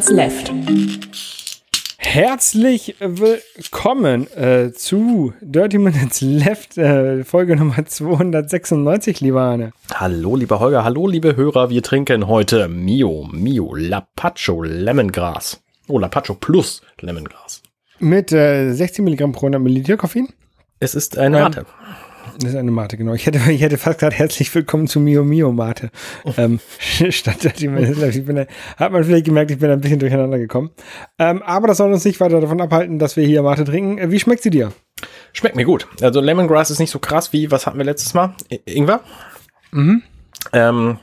Minutes Left. Herzlich willkommen äh, zu Dirty Minutes Left, äh, Folge Nummer 296, lieber Arne. Hallo, lieber Holger, hallo, liebe Hörer. Wir trinken heute Mio, Mio, Lapacho Lemongras. Oh, Lapacho plus Lemongras. Mit äh, 60 Milligramm pro 100 Milliliter Koffein. Es ist eine Ähm, Mate. Das ist eine Mate, genau. Ich hätte, ich hätte fast gerade herzlich willkommen zu Mio Mio Mate. Ähm, statt. Ich bin, hat man vielleicht gemerkt, ich bin ein bisschen durcheinander gekommen. Ähm, aber das soll uns nicht weiter davon abhalten, dass wir hier Mate trinken. Äh, wie schmeckt sie dir? Schmeckt mir gut. Also Lemongrass ist nicht so krass wie, was hatten wir letztes Mal? I Ingwer? Mhm. Ähm,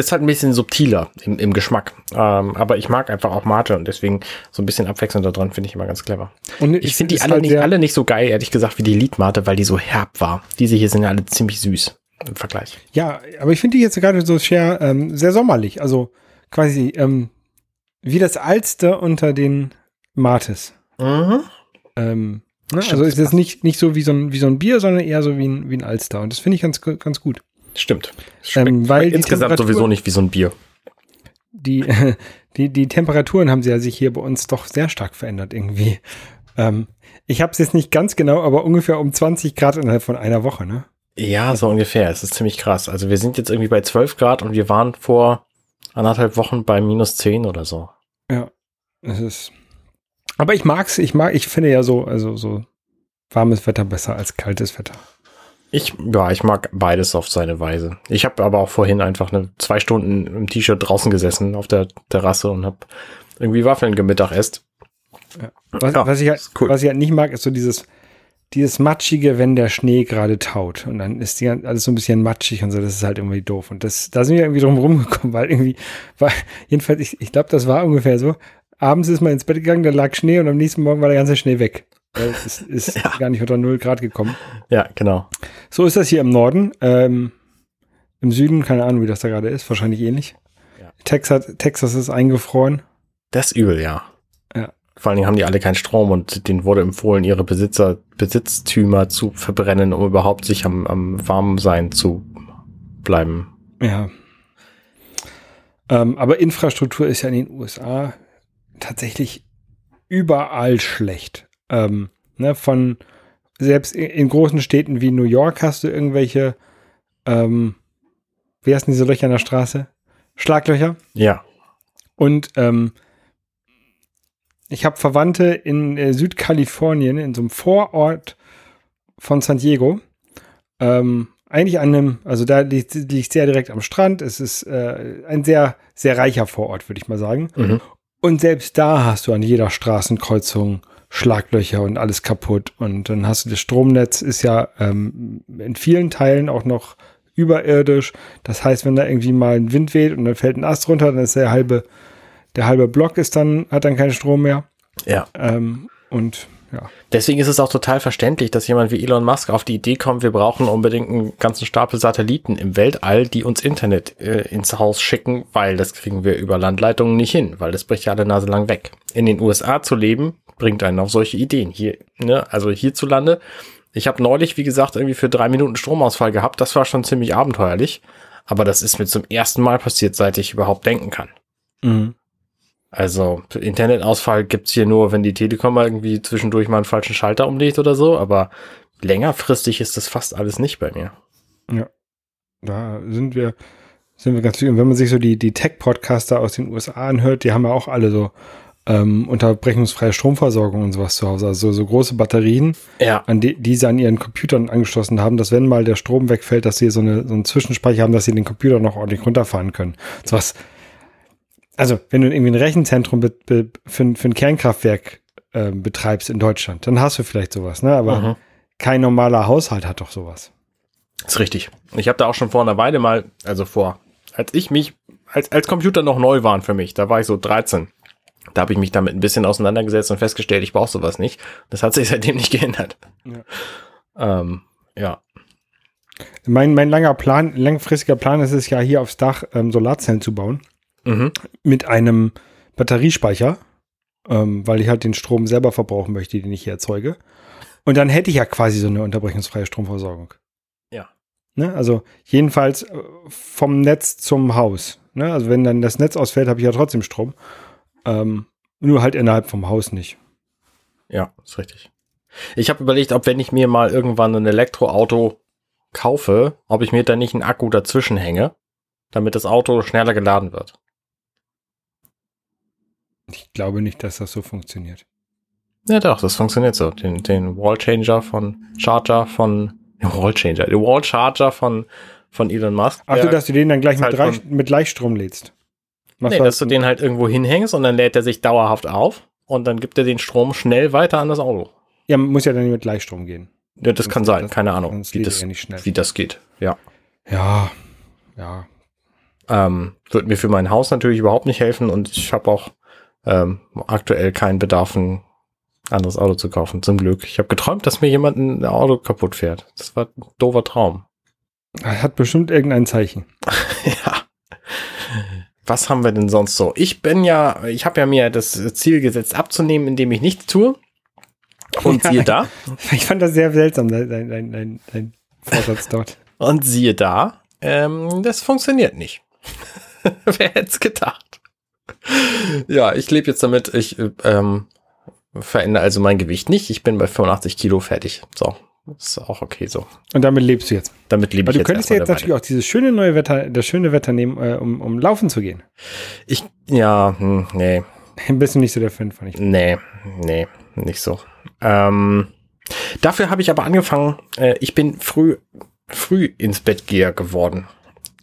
ist halt ein bisschen subtiler im, im Geschmack. Ähm, aber ich mag einfach auch Mate und deswegen so ein bisschen Abwechslung da dran finde ich immer ganz clever. Und Ich finde die alle, halt nicht, alle nicht so geil, ehrlich gesagt, wie die Liedmate, weil die so herb war. Diese hier sind ja alle ziemlich süß im Vergleich. Ja, aber ich finde die jetzt gerade so sehr, ähm, sehr sommerlich. Also quasi ähm, wie das Alster unter den Mates. Mhm. Ähm, ne? Stimmt, Also das ist es passt. nicht, nicht so wie so, ein, wie so ein Bier, sondern eher so wie ein, wie ein Alster. Und das finde ich ganz, ganz gut. Stimmt. Ähm, weil die insgesamt Temperatur- sowieso nicht wie so ein Bier. Die, die, die Temperaturen haben sie ja sich hier bei uns doch sehr stark verändert irgendwie. Ähm, ich habe es jetzt nicht ganz genau, aber ungefähr um 20 Grad innerhalb von einer Woche, ne? Ja, so ungefähr. Es ist ziemlich krass. Also wir sind jetzt irgendwie bei 12 Grad und wir waren vor anderthalb Wochen bei minus 10 oder so. Ja, es ist. Aber ich mag's, ich mag, ich finde ja so, also so warmes Wetter besser als kaltes Wetter. Ich, ja, ich mag beides auf seine Weise. Ich habe aber auch vorhin einfach eine zwei Stunden im T-Shirt draußen gesessen auf der Terrasse und habe irgendwie Waffeln gemittagessen. Was, Ja, was ich halt, ist cool. was ich halt nicht mag, ist so dieses, dieses matschige, wenn der Schnee gerade taut und dann ist die alles so ein bisschen matschig und so, das ist halt irgendwie doof. Und das, da sind wir irgendwie drum rumgekommen, weil irgendwie, weil, jedenfalls, ich, ich glaube, das war ungefähr so. Abends ist man ins Bett gegangen, da lag Schnee und am nächsten Morgen war der ganze Schnee weg. Es ist Ja. gar nicht unter 0 Grad gekommen. Ja, genau. So ist das hier im Norden. Ähm, Im Süden, keine Ahnung, wie das da gerade ist, wahrscheinlich ähnlich. Ja. Texas, Texas ist eingefroren. Das ist übel, ja. Ja. Vor allen Dingen haben die alle keinen Strom und denen wurde empfohlen, ihre Besitzer, Besitztümer zu verbrennen, um überhaupt sich am, am Warmsein zu bleiben. Ja. Ähm, aber Infrastruktur ist ja in den USA tatsächlich überall schlecht. Ähm, ne, von selbst in, großen Städten wie New York hast du irgendwelche, ähm, wie heißen diese Löcher in der Straße? Schlaglöcher. Ja. Und ähm, ich habe Verwandte in äh, Südkalifornien, in so einem Vorort von San Diego. Ähm, eigentlich an einem, also da liegt, liegt sehr direkt am Strand. Es ist äh, ein sehr, sehr reicher Vorort, würde ich mal sagen. Mhm. Und selbst da hast du an jeder Straßenkreuzung Schlaglöcher und alles kaputt. Und dann hast du das Stromnetz, ist ja ähm, in vielen Teilen auch noch überirdisch. Das heißt, wenn da irgendwie mal ein Wind weht und dann fällt ein Ast runter, dann ist der halbe, der halbe Block ist dann, hat dann keinen Strom mehr. Ja. Ähm, und ja. Deswegen ist es auch total verständlich, dass jemand wie Elon Musk auf die Idee kommt, wir brauchen unbedingt einen ganzen Stapel Satelliten im Weltall, die uns Internet äh, ins Haus schicken, weil das kriegen wir über Landleitungen nicht hin, weil das bricht ja alle Nase lang weg. In den USA zu leben, bringt einen auf solche Ideen. Hier, ne, also hierzulande. Ich habe neulich, wie gesagt, irgendwie für drei Minuten Stromausfall gehabt. Das war schon ziemlich abenteuerlich. Aber das ist mir zum ersten Mal passiert, seit ich überhaupt denken kann. Mhm. Also Internetausfall gibt's hier nur, wenn die Telekom mal irgendwie zwischendurch mal einen falschen Schalter umlegt oder so, aber längerfristig ist das fast alles nicht bei mir. Da sind wir, sind wir ganz viel. Und wenn man sich so die, die Tech-Podcaster aus den USA anhört, die haben ja auch alle so ähm, unterbrechungsfreie Stromversorgung und sowas zu Hause. Also so große Batterien, Ja. an die, die sie an ihren Computern angeschlossen haben, dass wenn mal der Strom wegfällt, dass sie so, eine, so einen Zwischenspeicher haben, dass sie den Computer noch ordentlich runterfahren können. Sowas. Also, wenn du irgendwie ein Rechenzentrum be, be, für, ein- für ein Kernkraftwerk äh, betreibst in Deutschland, dann hast du vielleicht sowas, ne? Aber Mhm. kein normaler Haushalt hat doch sowas. Ist richtig. Ich habe da auch schon vor einer Weile mal, also vor, als ich mich, als, als Computer noch neu waren für mich, da war ich so 13. Da habe ich mich damit ein bisschen auseinandergesetzt und festgestellt, ich brauche sowas nicht. Das hat sich seitdem nicht geändert. Ja. Ähm, ja. Mein, mein langer Plan, langfristiger Plan ist es ja, hier aufs Dach ähm, Solarzellen zu bauen. Mhm. Mit einem Batteriespeicher, ähm, weil ich halt den Strom selber verbrauchen möchte, den ich hier erzeuge. Und dann hätte ich ja quasi so eine unterbrechungsfreie Stromversorgung. Ja. Ne? Also jedenfalls äh, vom Netz zum Haus. Ne? Also wenn dann das Netz ausfällt, habe ich ja trotzdem Strom. Ähm, nur halt innerhalb vom Haus nicht. Ja, ist richtig. Ich habe überlegt, ob wenn ich mir mal irgendwann ein Elektroauto kaufe, ob ich mir da nicht einen Akku dazwischen hänge, damit das Auto schneller geladen wird. Ich glaube nicht, dass das so funktioniert. Ja, doch, das funktioniert so. Den, den Wallchanger von Charger von Wallchanger, den Wallcharger von von Elon Musk. Ach du, dass du den dann gleich mit, halt mit Gleichstrom lädst. Machst Nee, dass du den halt irgendwo hinhängst und dann lädt er sich dauerhaft auf und dann gibt er den Strom schnell weiter an das Auto. ja, muss ja dann mit Gleichstrom gehen. Ja, das Sonst kann sein, das- keine Ahnung, wie das, nicht schnell. wie das geht. Ja. Ja, ja. Ähm, wird mir für mein Haus natürlich überhaupt nicht helfen und ich habe auch ähm, aktuell keinen Bedarf, ein anderes Auto zu kaufen. Zum Glück. Ich habe geträumt, dass mir jemand ein Auto kaputt fährt. Das war ein doofer Traum. Hat bestimmt irgendein Zeichen. ja. Was haben wir denn sonst so? Ich bin ja, ich habe ja mir das Ziel gesetzt, abzunehmen, indem ich nichts tue. Und Ja. siehe da, Ich fand das sehr seltsam, dein, dein, dein, dein, dein Vorsatz dort. und siehe da, ähm, das funktioniert nicht. Wer hätte es gedacht? Ja, ich lebe jetzt damit, ich äh, ähm, verändere also mein Gewicht nicht. Ich bin bei 85 Kilo fertig. So, ist auch okay so. Und damit lebst du jetzt. Damit lebe Aber ich du jetzt könntest ja jetzt natürlich auch dieses schöne neue Wetter, das schöne Wetter nehmen, äh, um, um laufen zu gehen. Ich, ja, hm, nee, Bist du nicht so der Fan von ich. Nee, nee, nicht so. Ähm, dafür habe ich aber angefangen, äh, ich bin früh, früh ins Bett geher geworden.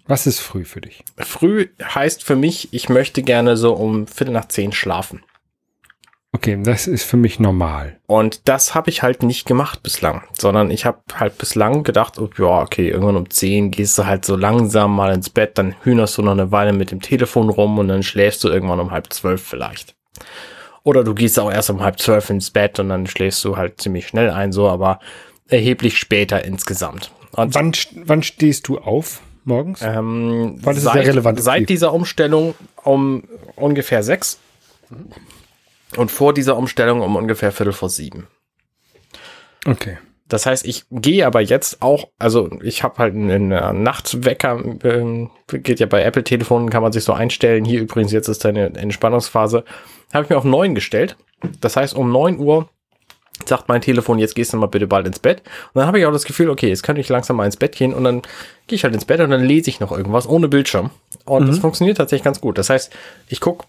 Was ist früh für dich? Früh heißt für mich, ich möchte gerne so um Viertel nach zehn schlafen. Okay, das ist für mich normal. Und das habe ich halt nicht gemacht bislang, sondern ich habe halt bislang gedacht, oh, ja, okay, irgendwann um 10 gehst du halt so langsam mal ins Bett, dann hühnerst du noch eine Weile mit dem Telefon rum und dann schläfst du irgendwann um halb zwölf vielleicht. Oder du gehst auch erst um halb zwölf ins Bett und dann schläfst du halt ziemlich schnell ein, so, aber erheblich später insgesamt. Und Wann, wann stehst du auf morgens? ähm, Weil das ist seit, sehr relevant. seit dieser Umstellung um ungefähr sechs und vor dieser Umstellung um ungefähr Viertel vor sieben. Okay. Das heißt, ich gehe aber jetzt auch, also ich habe halt einen äh, Nachtwecker, ähm, geht ja bei Apple-Telefonen, kann man sich so einstellen. Hier übrigens, jetzt ist eine Entspannungsphase. Habe ich mir auf neun gestellt. Das heißt, um neun Uhr sagt mein Telefon, jetzt gehst du mal bitte bald ins Bett. Und dann habe ich auch das Gefühl, okay, jetzt könnte ich langsam mal ins Bett gehen und dann gehe ich halt ins Bett und dann lese ich noch irgendwas ohne Bildschirm. Und das funktioniert tatsächlich ganz gut. Das heißt, ich gucke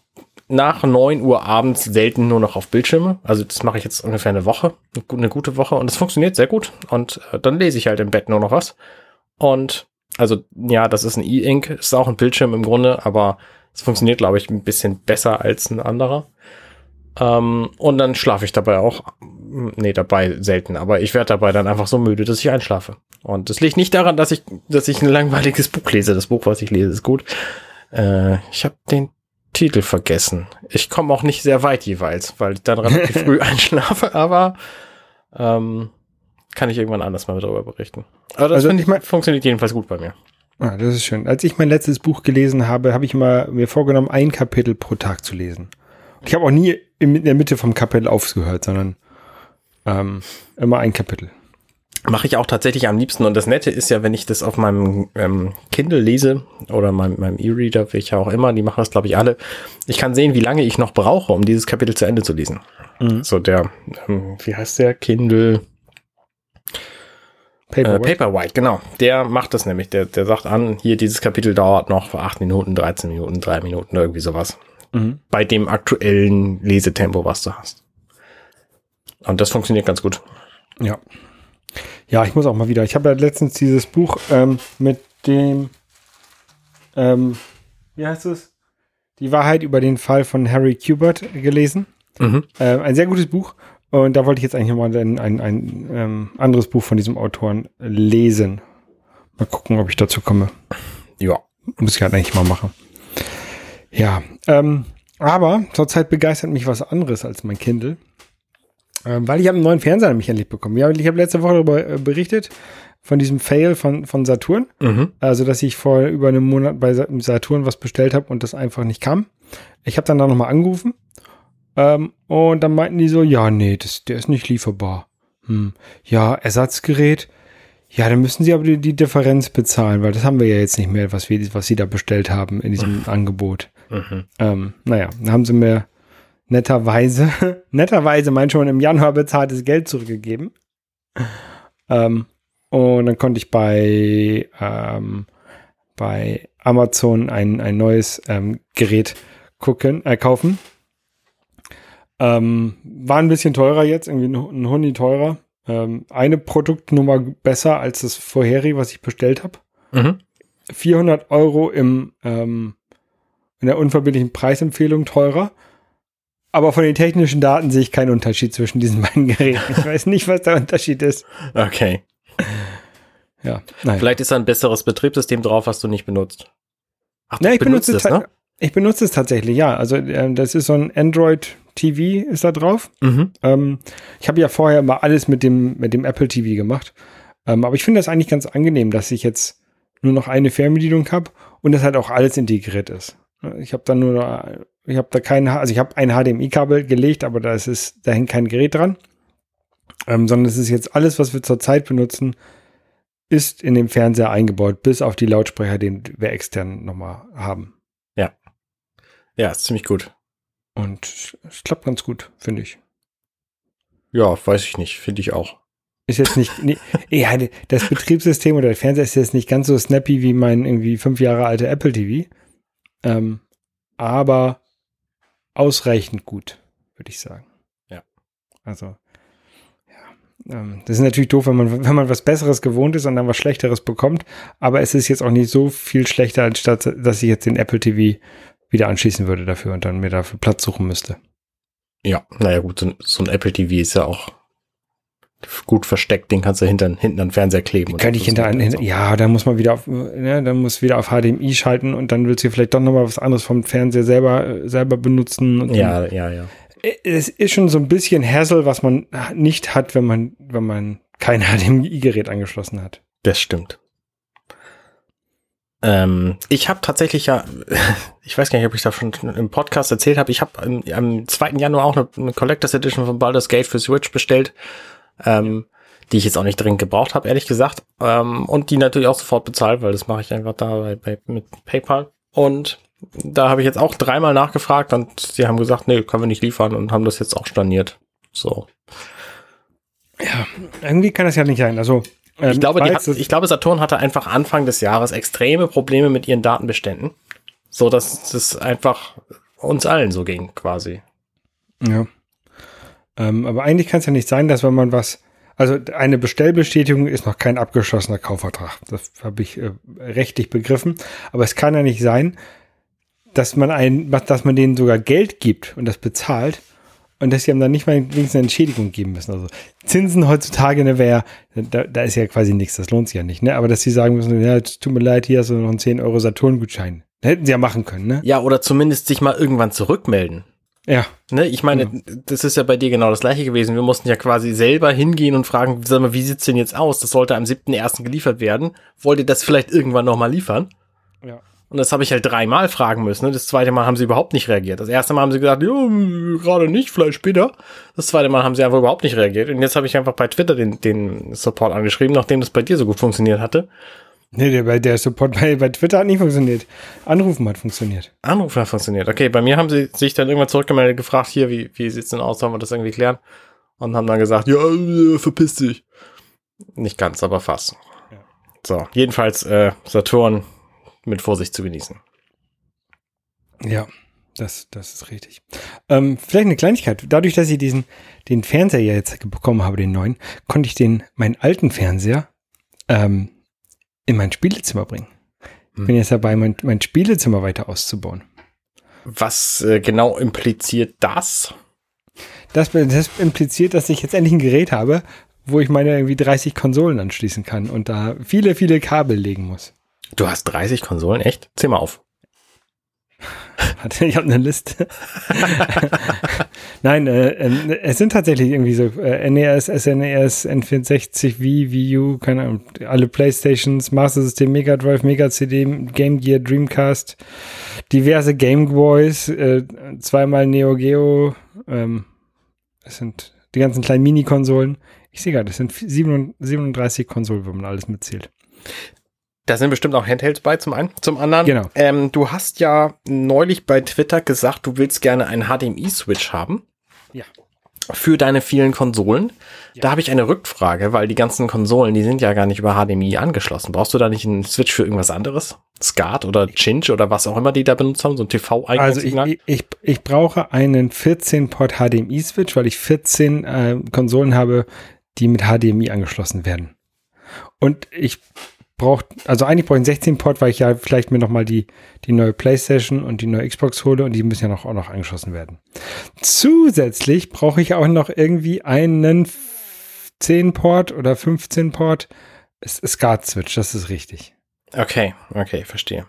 nach 9 Uhr abends selten nur noch auf Bildschirme. Also das mache ich jetzt ungefähr eine Woche, eine gu- eine gute Woche und es funktioniert sehr gut. Und äh, dann lese ich halt im Bett nur noch was. Und also ja, das ist ein E-Ink, ist auch ein Bildschirm im Grunde, aber es funktioniert, glaube ich, ein bisschen besser als ein anderer. Ähm, und dann schlafe ich dabei auch. Nee, dabei selten, aber ich werde dabei dann einfach so müde, dass ich einschlafe. Und das liegt nicht daran, dass ich, dass ich ein langweiliges Buch lese. Das Buch, was ich lese, ist gut. Äh, ich habe den Titel vergessen. Ich komme auch nicht sehr weit jeweils, weil ich dann relativ früh einschlafe, aber ähm, kann ich irgendwann anders mal darüber berichten. Aber das Also ich mein- funktioniert jedenfalls gut bei mir. Ah, das ist schön. Als ich mein letztes Buch gelesen habe, habe ich mal mir vorgenommen, ein Kapitel pro Tag zu lesen. Und ich habe auch nie in der Mitte vom Kapitel aufgehört, sondern ähm, immer ein Kapitel. Mache ich auch tatsächlich am liebsten. Und das Nette ist ja, wenn ich das auf meinem ähm, Kindle lese oder meinem, meinem E-Reader, welcher auch immer, die machen das, glaube ich, alle. Ich kann sehen, wie lange ich noch brauche, um dieses Kapitel zu Ende zu lesen. Mhm. So der, ähm, wie heißt der? Kindle äh, Paperwhite. Paperwhite, genau. Der macht das nämlich. Der, der sagt an, hier dieses Kapitel dauert noch 8 Minuten, 13 Minuten, 3 Minuten, irgendwie sowas. Mhm. Bei dem aktuellen Lesetempo, was du hast. Und das funktioniert ganz gut. Ja. Ja, ich muss auch mal wieder. Ich habe ja letztens dieses Buch ähm, mit dem, ähm, wie heißt es? Die Wahrheit über den Fall von Harry Kubert gelesen. Mhm. Ähm, ein sehr gutes Buch. Und da wollte ich jetzt eigentlich mal ein, ein, ein ähm, anderes Buch von diesem Autoren lesen. Mal gucken, ob ich dazu komme. Ja. Muss ich halt eigentlich mal machen. Ja, ähm, aber zurzeit begeistert mich was anderes als mein Kindle. Ähm, weil ich habe einen neuen Fernseher nämlich endlich bekommen. Ja, ich habe letzte Woche darüber äh, berichtet, von diesem Fail von, von Saturn. Mhm. Also, dass ich vor über einem Monat bei Sa- Saturn was bestellt habe und das einfach nicht kam. Ich habe dann da nochmal angerufen. Ähm, und dann meinten die so, ja, nee, das, der ist nicht lieferbar. Hm. Ja, Ersatzgerät. Ja, dann müssen sie aber die, die Differenz bezahlen, weil das haben wir ja jetzt nicht mehr, was wir, was sie da bestellt haben in diesem Angebot. Mhm. Ähm, naja, dann haben sie mir netterweise, netterweise mein schon im Januar bezahltes Geld zurückgegeben. Ähm, und dann konnte ich bei, ähm, bei Amazon ein, ein neues ähm, Gerät gucken, äh, kaufen. Ähm, war ein bisschen teurer jetzt, irgendwie ein, ein Huni teurer. Ähm, eine Produktnummer besser als das vorherige, was ich bestellt habe. Mhm. 400 Euro im, ähm, in der unverbindlichen Preisempfehlung teurer. Aber von den technischen Daten sehe ich keinen Unterschied zwischen diesen beiden Geräten. Ich weiß nicht, was der Unterschied ist. Okay. Ja, nein. Vielleicht ist da ein besseres Betriebssystem drauf, was du nicht benutzt. Ach, Ja, ich benutze, es, ne? ich benutze es tatsächlich, ja. Also ähm, das ist so ein Android TV ist da drauf. Mhm. Ähm, ich habe ja vorher mal alles mit dem, mit dem Apple TV gemacht. Ähm, aber ich finde das eigentlich ganz angenehm, dass ich jetzt nur noch eine Fernbedienung habe und das halt auch alles integriert ist. Ich habe da nur, noch- ich habe da kein, also ich habe ein HDMI-Kabel gelegt, aber da ist es, da hängt kein Gerät dran. Ähm, sondern es ist jetzt alles, was wir zurzeit benutzen, ist in dem Fernseher eingebaut, bis auf die Lautsprecher, den wir extern nochmal haben. Ja, ist ziemlich gut. Und es klappt ganz gut, finde ich. Ja, weiß ich nicht. Finde ich auch. Ist jetzt nicht, nee, ja, das Betriebssystem oder der Fernseher ist jetzt nicht ganz so snappy wie mein irgendwie fünf Jahre alter Apple TV. Ähm, aber ausreichend gut, würde ich sagen. Ja. Also, ja. Ähm, das ist natürlich doof, wenn man, wenn man was Besseres gewohnt ist und dann was Schlechteres bekommt. Aber es ist jetzt auch nicht so viel schlechter, anstatt dass ich jetzt den Apple TV wieder anschließen würde dafür und dann mir dafür Platz suchen müsste. Ja, naja, gut, so, so ein Apple TV ist ja auch gut versteckt. Den kannst du hinter, hinten an den Fernseher kleben. Kann ich das hinter, hinter so. ja, dann muss man wieder auf, ne, dann muss wieder auf HDMI schalten und dann willst du vielleicht doch nochmal was anderes vom Fernseher selber, äh, selber benutzen. Ja, ja, ja. dann, es ist schon so ein bisschen Hassel, was man nicht hat, wenn man, wenn man kein HDMI-Gerät angeschlossen hat. Das stimmt. Ähm, ich habe tatsächlich ja, ich weiß gar nicht, ob ich da schon im Podcast erzählt habe, ich habe am, am 2. Januar auch eine, eine Collectors Edition von Baldur's Gate für Switch bestellt, ähm, die ich jetzt auch nicht dringend gebraucht habe, ehrlich gesagt. Ähm, und die natürlich auch sofort bezahlt, weil das mache ich einfach da bei, bei, mit PayPal. Und da habe ich jetzt auch dreimal nachgefragt und sie haben gesagt, nee, können wir nicht liefern und haben das jetzt auch storniert. So. Irgendwie kann das ja nicht sein. Also, ähm, Ich glaube, hat, ich glaube, Saturn hatte einfach Anfang des Jahres extreme Probleme mit ihren Datenbeständen. So dass das einfach uns allen so ging, quasi. Ja. Ähm, aber eigentlich kann es ja nicht sein, dass wenn man was, also eine Bestellbestätigung ist noch kein abgeschlossener Kaufvertrag. Das habe ich äh, rechtlich begriffen. Aber es kann ja nicht sein, dass man ein, dass man denen sogar Geld gibt und das bezahlt und dass sie haben dann nicht mal wenigstens eine Entschädigung geben müssen. Also Zinsen heutzutage, ne, wäre, da, da ist ja quasi nichts, das lohnt sich ja nicht, ne? Aber dass sie sagen müssen, ja, tut mir leid, hier hast du noch einen 10 Euro Saturn-Gutschein. Hätten sie ja machen können, ne? Ja, oder zumindest sich mal irgendwann zurückmelden. Ja. Ne, ich meine, das ist ja bei dir genau das gleiche gewesen. Wir mussten ja quasi selber hingehen und fragen, sag mal, wie sieht's denn jetzt aus? Das sollte am 7.1. geliefert werden. Wollt ihr das vielleicht irgendwann nochmal liefern? Ja. Und das habe ich halt dreimal fragen müssen. Ne? Das zweite Mal haben sie überhaupt nicht reagiert. Das erste Mal haben sie gesagt, ja, gerade nicht, vielleicht später. Das zweite Mal haben sie einfach überhaupt nicht reagiert. Und jetzt habe ich einfach bei Twitter den, den Support angeschrieben, nachdem das bei dir so gut funktioniert hatte. Nee, der, bei- der Support bei, bei Twitter hat nicht funktioniert. Anrufen hat funktioniert. Anrufen hat funktioniert. Okay, bei mir haben sie sich dann irgendwann zurückgemeldet, gefragt, hier, wie, wie sieht's denn aus, sollen wir das irgendwie klären? Und haben dann gesagt, ja, äh, verpiss dich. Nicht ganz, aber fast. Ja. So, jedenfalls äh, Saturn mit Vorsicht zu genießen. Ja, das, das ist richtig. Ähm, vielleicht eine Kleinigkeit. Dadurch, dass ich diesen, den Fernseher ja jetzt bekommen habe, den neuen, konnte ich den, meinen alten Fernseher, ähm, in mein Spielezimmer bringen. Ich bin jetzt dabei, mein, mein Spielezimmer weiter auszubauen. Was äh, genau impliziert das? Das, das impliziert, dass ich jetzt endlich ein Gerät habe, wo ich meine irgendwie 30 Konsolen anschließen kann und da viele, viele Kabel legen muss. Du hast 30 Konsolen, echt? Zähl mal auf. Warte, ich habe eine Liste. Nein, äh, äh, es sind tatsächlich irgendwie so äh, NES, SNES, N64, Wii, Wii U, keine Ahnung, alle Playstations, Master System, Mega Drive, Mega CD, Game Gear, Dreamcast, diverse Game Boys, äh, zweimal Neo Geo, ähm, es sind die ganzen kleinen Mini-Konsolen. Ich sehe gerade, das sind 37 Konsolen, wenn man alles mitzählt. Da sind bestimmt auch Handhelds bei, zum einen. Zum anderen, Genau. ähm, du hast ja neulich bei Twitter gesagt, du willst gerne einen HDMI-Switch haben. Ja. Für deine vielen Konsolen. Da habe ich eine Rückfrage, weil die ganzen Konsolen, die sind ja gar nicht über HDMI angeschlossen. Brauchst du da nicht einen Switch für irgendwas anderes? SCART oder Cinch oder was auch immer die da benutzt haben, so ein tv Also ich, ich, ich, ich brauche einen 14-Port HDMI-Switch, weil ich 14 äh, Konsolen habe, die mit HDMI angeschlossen werden. Und ich brauche, also eigentlich brauche ich einen 16-Port, weil ich ja vielleicht mir nochmal die, die neue Playstation und die neue Xbox hole und die müssen ja noch, auch noch angeschlossen werden. Zusätzlich brauche ich auch noch irgendwie einen 10-Port oder 15-Port SCART-Switch, das ist richtig. Okay, okay, verstehe.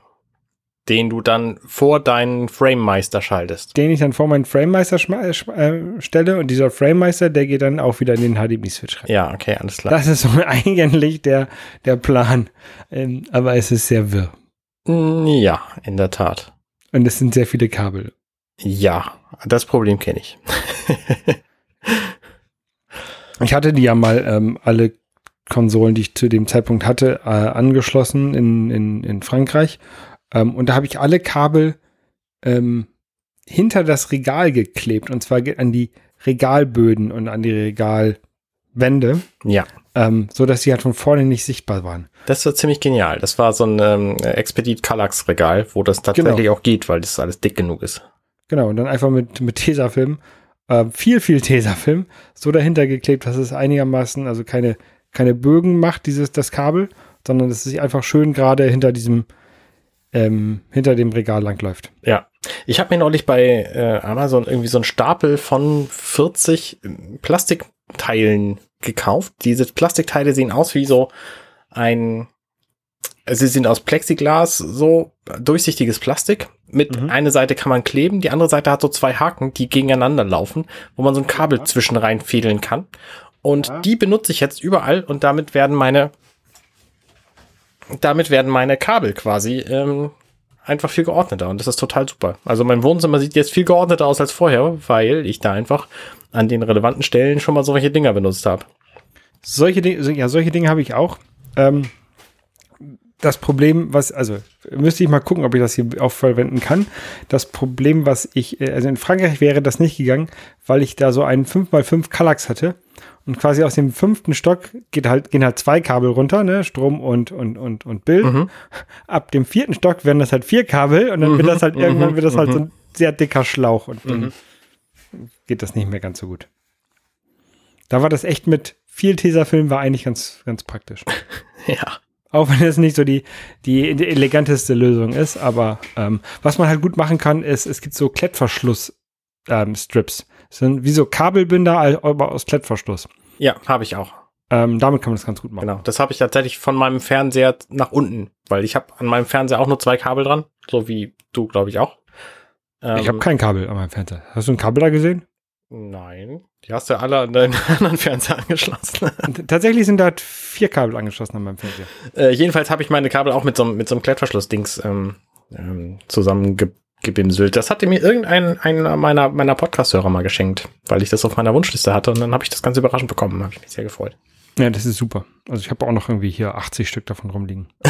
Den du dann vor deinen Frame-Meister schaltest. Den ich dann vor meinen Frame-Meister äh, stelle und dieser Frame-Meister, der geht dann auch wieder in den HDMI-Switch rein. Ja, okay, alles klar. Das ist so eigentlich der, der Plan. Ähm, aber es ist sehr wirr. Mm, Ja, in der Tat. Und es sind sehr viele Kabel. Ja, das Problem kenne ich. Ich hatte die ja mal ähm, alle Konsolen, die ich zu dem Zeitpunkt hatte, äh, angeschlossen in, in, in Frankreich. Ähm, und da habe ich alle Kabel ähm, hinter das Regal geklebt. Und zwar an die Regalböden und an die Regalwände. Ja. Ähm, so dass sie halt von vorne nicht sichtbar waren. Das war ziemlich genial. Das war so ein ähm, Expedit Kallax Regal, wo das tatsächlich Genau. auch geht, weil das alles dick genug ist. Genau, und dann einfach mit, mit Tesafilm, äh, viel, viel Tesafilm, so dahinter geklebt, dass es einigermaßen, also keine, keine Bögen macht, dieses, das Kabel, sondern dass es sich einfach schön gerade hinter diesem, ähm, hinter dem Regal langläuft. Ja. Ich habe mir neulich bei äh, Amazon irgendwie so einen Stapel von 40 Plastikteilen gekauft. Diese Plastikteile sehen aus wie so ein, sie sind aus Plexiglas, so durchsichtiges Plastik. Mit Mhm. eine Seite kann man kleben, die andere Seite hat so zwei Haken, die gegeneinander laufen, wo man so ein Kabel zwischen reinfädeln kann. Und Ja. die benutze ich jetzt überall und damit werden meine, damit werden meine Kabel quasi ähm, einfach viel geordneter und das ist total super. Also mein Wohnzimmer sieht jetzt viel geordneter aus als vorher, weil ich da einfach an den relevanten Stellen schon mal solche Dinger benutzt habe. Solche Dinge, ja, solche Dinge habe ich auch. Ähm, das Problem, was, also müsste ich mal gucken, ob ich das hier auch verwenden kann. Das Problem, was ich, äh, also in Frankreich wäre das nicht gegangen, weil ich da so einen 5x5 Kallax hatte. Und quasi aus dem fünften Stock geht halt, gehen halt zwei Kabel runter, ne? Strom und, und, und, und Bild. Mhm. Ab dem vierten Stock werden das halt vier Kabel und dann wird Mhm, das halt mhm, irgendwann wird das halt so mhm. ein sehr dicker Schlauch und dann Mhm. geht das nicht mehr ganz so gut. Da war das echt mit viel Tesafilm war eigentlich ganz, ganz praktisch. Ja. Auch wenn es nicht so die, die eleganteste Lösung ist, aber ähm, was man halt gut machen kann, ist, es gibt so Klettverschluss-Strips. das sind wie so Kabelbinder, aber aus Klettverschluss. Ja, habe ich auch. Ähm, damit kann man das ganz gut machen. Genau. Das habe ich tatsächlich von meinem Fernseher nach unten, weil ich habe an meinem Fernseher auch nur zwei Kabel dran, so wie du, glaube ich, auch. Ähm, Ich habe kein Kabel an meinem Fernseher. Hast du ein Kabel da gesehen? Nein. Die hast du alle an deinen anderen Fernseher angeschlossen. Tatsächlich sind da vier Kabel angeschlossen an meinem Fernseher. äh, jedenfalls habe ich meine Kabel auch mit so, einem- mit so einem Klettverschluss-Dings ähm, ähm, zusammengebimselt. Das hatte mir irgendein einer meiner, meiner Podcast-Hörer mal geschenkt, weil ich das auf meiner Wunschliste hatte und dann habe ich das ganz überraschend bekommen. Habe ich mich sehr gefreut. Ja, das ist super. Also ich habe auch noch irgendwie hier 80 Stück davon rumliegen.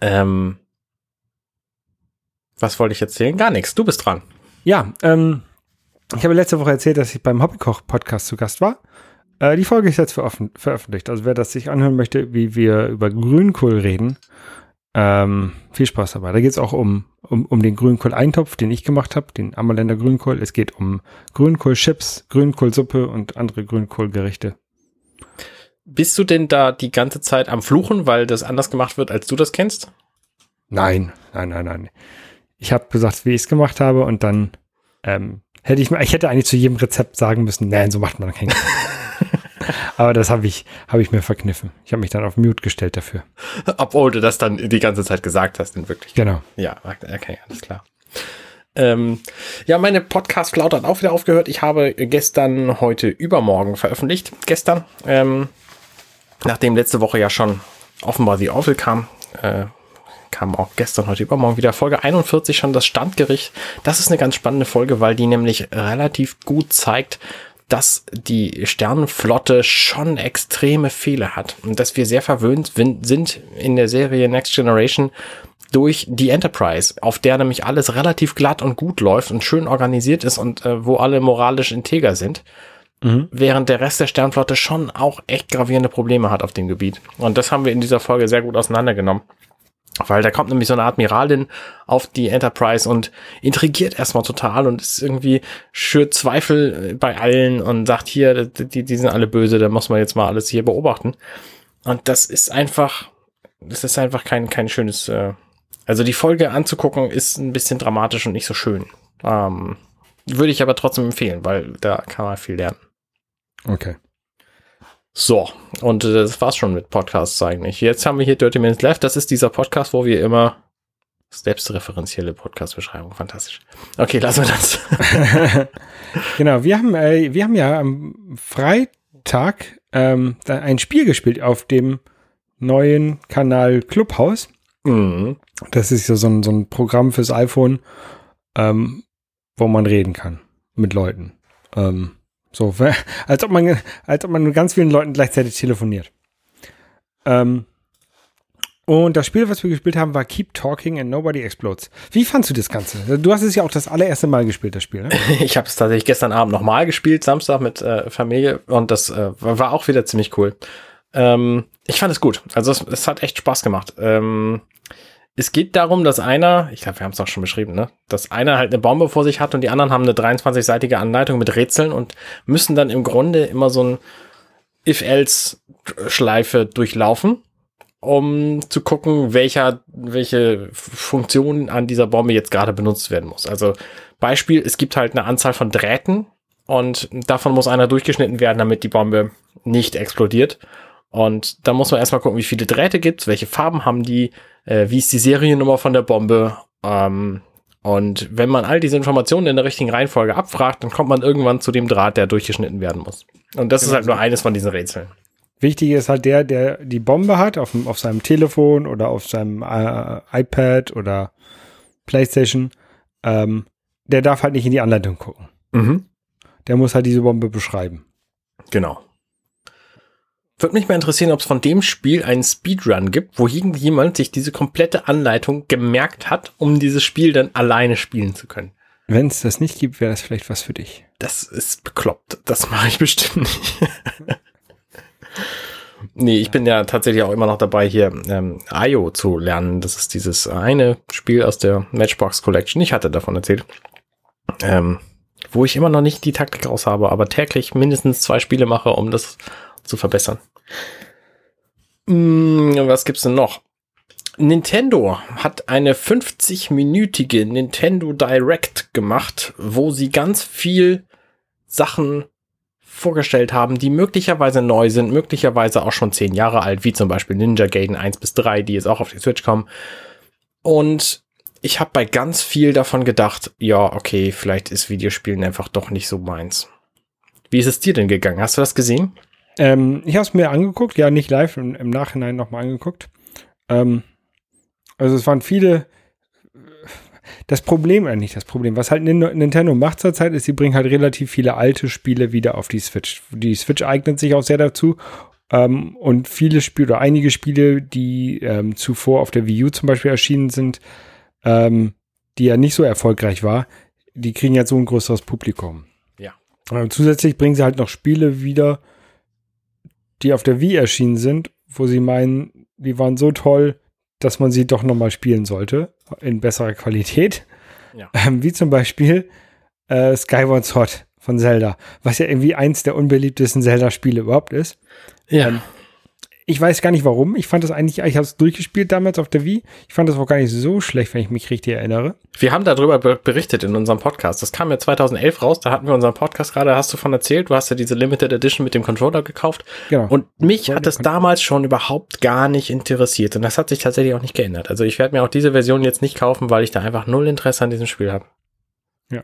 Ähm, was wollte ich erzählen? Gar nichts. Du bist dran. Ja, ähm, ich habe letzte Woche erzählt, dass ich beim Hobbykoch-Podcast zu Gast war. Äh, die Folge ist jetzt veröffent veröffentlicht. Also wer das sich anhören möchte, wie wir über Grünkohl reden, ähm, viel Spaß dabei. Da geht es auch um, um, um den Grünkohl-Eintopf, den ich gemacht habe, den Ammerländer Grünkohl. Es geht um Grünkohl-Chips, Grünkohlsuppe und andere Grünkohlgerichte. Bist du denn da die ganze Zeit am Fluchen, weil das anders gemacht wird, als du das kennst? Nein, nein, nein, nein. Ich habe gesagt, wie ich es gemacht habe und dann ähm, hätte ich ich hätte eigentlich zu jedem Rezept sagen müssen, nein, so macht man kein Aber das habe ich, habe ich mir verkniffen. Ich habe mich dann auf Mute gestellt dafür. Obwohl du das dann die ganze Zeit gesagt hast, in wirklich. Genau. Ja, okay, alles klar. Ähm, ja, meine Podcast-Flaute hat auch wieder aufgehört. Ich habe gestern, heute, übermorgen veröffentlicht. Gestern, ähm, nachdem letzte Woche ja schon offenbar The Awful kam, äh, kam auch gestern, heute, übermorgen wieder Folge 41 schon das Standgericht. Das ist eine ganz spannende Folge, weil die nämlich relativ gut zeigt, dass die Sternenflotte schon extreme Fehler hat und dass wir sehr verwöhnt sind in der Serie Next Generation durch die Enterprise, auf der nämlich alles relativ glatt und gut läuft und schön organisiert ist und äh, wo alle moralisch integer sind. Mhm. Während der Rest der Sternflotte schon auch echt gravierende Probleme hat auf dem Gebiet. Und das haben wir in dieser Folge sehr gut auseinandergenommen. Weil da kommt nämlich so eine Admiralin auf die Enterprise und intrigiert erstmal total und ist irgendwie schürt Zweifel äh, bei allen und sagt hier, die, die sind alle böse, da muss man jetzt mal alles hier beobachten. Und das ist einfach, das ist einfach kein, kein schönes, äh, also die Folge anzugucken ist ein bisschen dramatisch und nicht so schön. Ähm, würde ich aber trotzdem empfehlen, weil da kann man viel lernen. Okay. So, und äh, das war's schon mit Podcasts eigentlich. Jetzt haben wir hier Dirty Minutes Left. Das ist dieser Podcast, wo wir immer selbstreferenzielle Podcast-Beschreibung. Fantastisch. Okay, lassen wir das. genau, wir haben, äh, wir haben ja am Freitag ähm, ein Spiel gespielt auf dem neuen Kanal Clubhouse. Mhm. Das ist ja so ein, so ein Programm fürs iPhone, ähm, wo man reden kann mit Leuten. Ähm, so, als ob man, als ob man mit ganz vielen Leuten gleichzeitig telefoniert. Ähm, und das Spiel, was wir gespielt haben, war Keep Talking and Nobody Explodes. Wie fandst du das Ganze? Du hast es ja auch das allererste Mal gespielt, das Spiel, ne? Ich habe es tatsächlich gestern Abend nochmal gespielt, Samstag mit äh, Familie und das äh, war auch wieder ziemlich cool. Ähm, ich fand es gut. Also es, es hat echt Spaß gemacht. Ähm, es geht darum, dass einer, ich glaube, wir haben es auch schon beschrieben, ne, dass einer halt eine Bombe vor sich hat und die anderen haben eine 23-seitige Anleitung mit Rätseln und müssen dann im Grunde immer so ein If-Else-Schleife durchlaufen, um zu gucken, welcher, welche Funktion an dieser Bombe jetzt gerade benutzt werden muss. Also Beispiel, es gibt halt eine Anzahl von Drähten und davon muss einer durchgeschnitten werden, damit die Bombe nicht explodiert. Und da muss man erstmal gucken, wie viele Drähte gibt's, welche Farben haben die, äh, wie ist die Seriennummer von der Bombe. Ähm, und wenn man all diese Informationen in der richtigen Reihenfolge abfragt, dann kommt man irgendwann zu dem Draht, der durchgeschnitten werden muss. Und das genau. ist halt nur eines von diesen Rätseln. Wichtig ist halt der, der die Bombe hat auf, auf seinem Telefon oder auf seinem äh, iPad oder Playstation. Ähm, der darf halt nicht in die Anleitung gucken. Mhm. Der muss halt diese Bombe beschreiben. Genau. Würde mich mal interessieren, ob es von dem Spiel einen Speedrun gibt, wo irgendjemand sich diese komplette Anleitung gemerkt hat, um dieses Spiel dann alleine spielen zu können. Wenn es das nicht gibt, wäre das vielleicht was für dich. Das ist bekloppt. Das mache ich bestimmt nicht. nee, ich bin ja tatsächlich auch immer noch dabei, hier ähm, IO zu lernen. Das ist dieses eine Spiel aus der Matchbox Collection. Ich hatte davon erzählt. Ähm, wo ich immer noch nicht die Taktik raus habe, aber täglich mindestens zwei Spiele mache, um das zu verbessern. Hm, was gibt's denn noch? Nintendo hat eine 50-minütige Nintendo Direct gemacht, wo sie ganz viel Sachen vorgestellt haben, die möglicherweise neu sind, möglicherweise auch schon zehn Jahre alt, wie zum Beispiel Ninja Gaiden 1 bis 3, die jetzt auch auf die Switch kommen. Und ich habe bei ganz viel davon gedacht, ja, okay, vielleicht ist Videospielen einfach doch nicht so meins. Wie ist es dir denn gegangen? Hast du das gesehen? Ähm, ich habe es mir angeguckt, ja, nicht live, im, im Nachhinein nochmal angeguckt. Ähm, also es waren viele. Das Problem, äh, nicht das Problem, was halt Nintendo macht zurzeit, ist, sie bringen halt relativ viele alte Spiele wieder auf die Switch. Die Switch eignet sich auch sehr dazu. Ähm, und viele Spiele oder einige Spiele, die ähm, zuvor auf der Wii U zum Beispiel erschienen sind, ähm, die ja nicht so erfolgreich war, die kriegen jetzt so ein größeres Publikum. Ja. Ähm, zusätzlich bringen sie halt noch Spiele wieder, die auf der Wii erschienen sind, wo sie meinen, die waren so toll, dass man sie doch nochmal spielen sollte, in besserer Qualität. Ja. Ähm, wie zum Beispiel äh, Skyward Sword von Zelda, was ja irgendwie eins der unbeliebtesten Zelda-Spiele überhaupt ist. Ja. Ähm, ich weiß gar nicht warum. Ich fand das eigentlich, ich habe es durchgespielt damals auf der Wii. Ich fand das auch gar nicht so schlecht, wenn ich mich richtig erinnere. Wir haben darüber berichtet in unserem Podcast. Das kam ja 2011 raus. Da hatten wir unseren Podcast gerade, hast du von erzählt. Du hast ja diese Limited Edition mit dem Controller gekauft. Genau. Und mich hat es damals schon überhaupt gar nicht interessiert. Und das hat sich tatsächlich auch nicht geändert. Also ich werde mir auch diese Version jetzt nicht kaufen, weil ich da einfach null Interesse an diesem Spiel habe. Ja.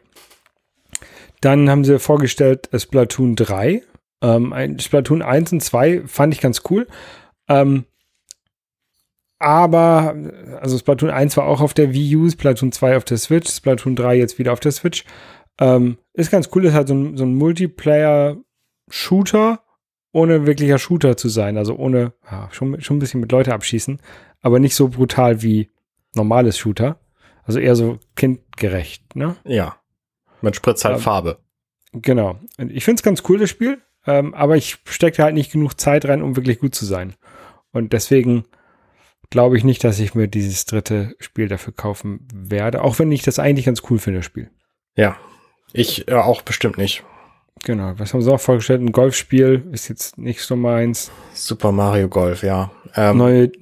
Dann haben sie vorgestellt Splatoon 3. Ähm, Splatoon 1 und 2 fand ich ganz cool. Ähm, aber, also Splatoon 1 war auch auf der Wii U, Splatoon 2 auf der Switch, Splatoon 3 jetzt wieder auf der Switch. Ähm, ist ganz cool, ist halt so ein, so ein Multiplayer-Shooter, ohne wirklicher Shooter zu sein. Also ohne, ja, schon, schon ein bisschen mit Leute abschießen, aber nicht so brutal wie normales Shooter. Also eher so kindgerecht, ne? Ja. Man spritzt halt Ähm, Farbe. Genau. Und ich finde es ganz cool, das Spiel, ähm, aber ich stecke halt nicht genug Zeit rein, um wirklich gut zu sein. Und deswegen glaube ich nicht, dass ich mir dieses dritte Spiel dafür kaufen werde, auch wenn ich das eigentlich ganz cool finde, das Spiel. Ja. Ich äh, auch bestimmt nicht. Genau. Was haben sie auch vorgestellt? Ein Golfspiel ist jetzt nicht so meins. Super Mario Golf, ja. Ähm, Neue,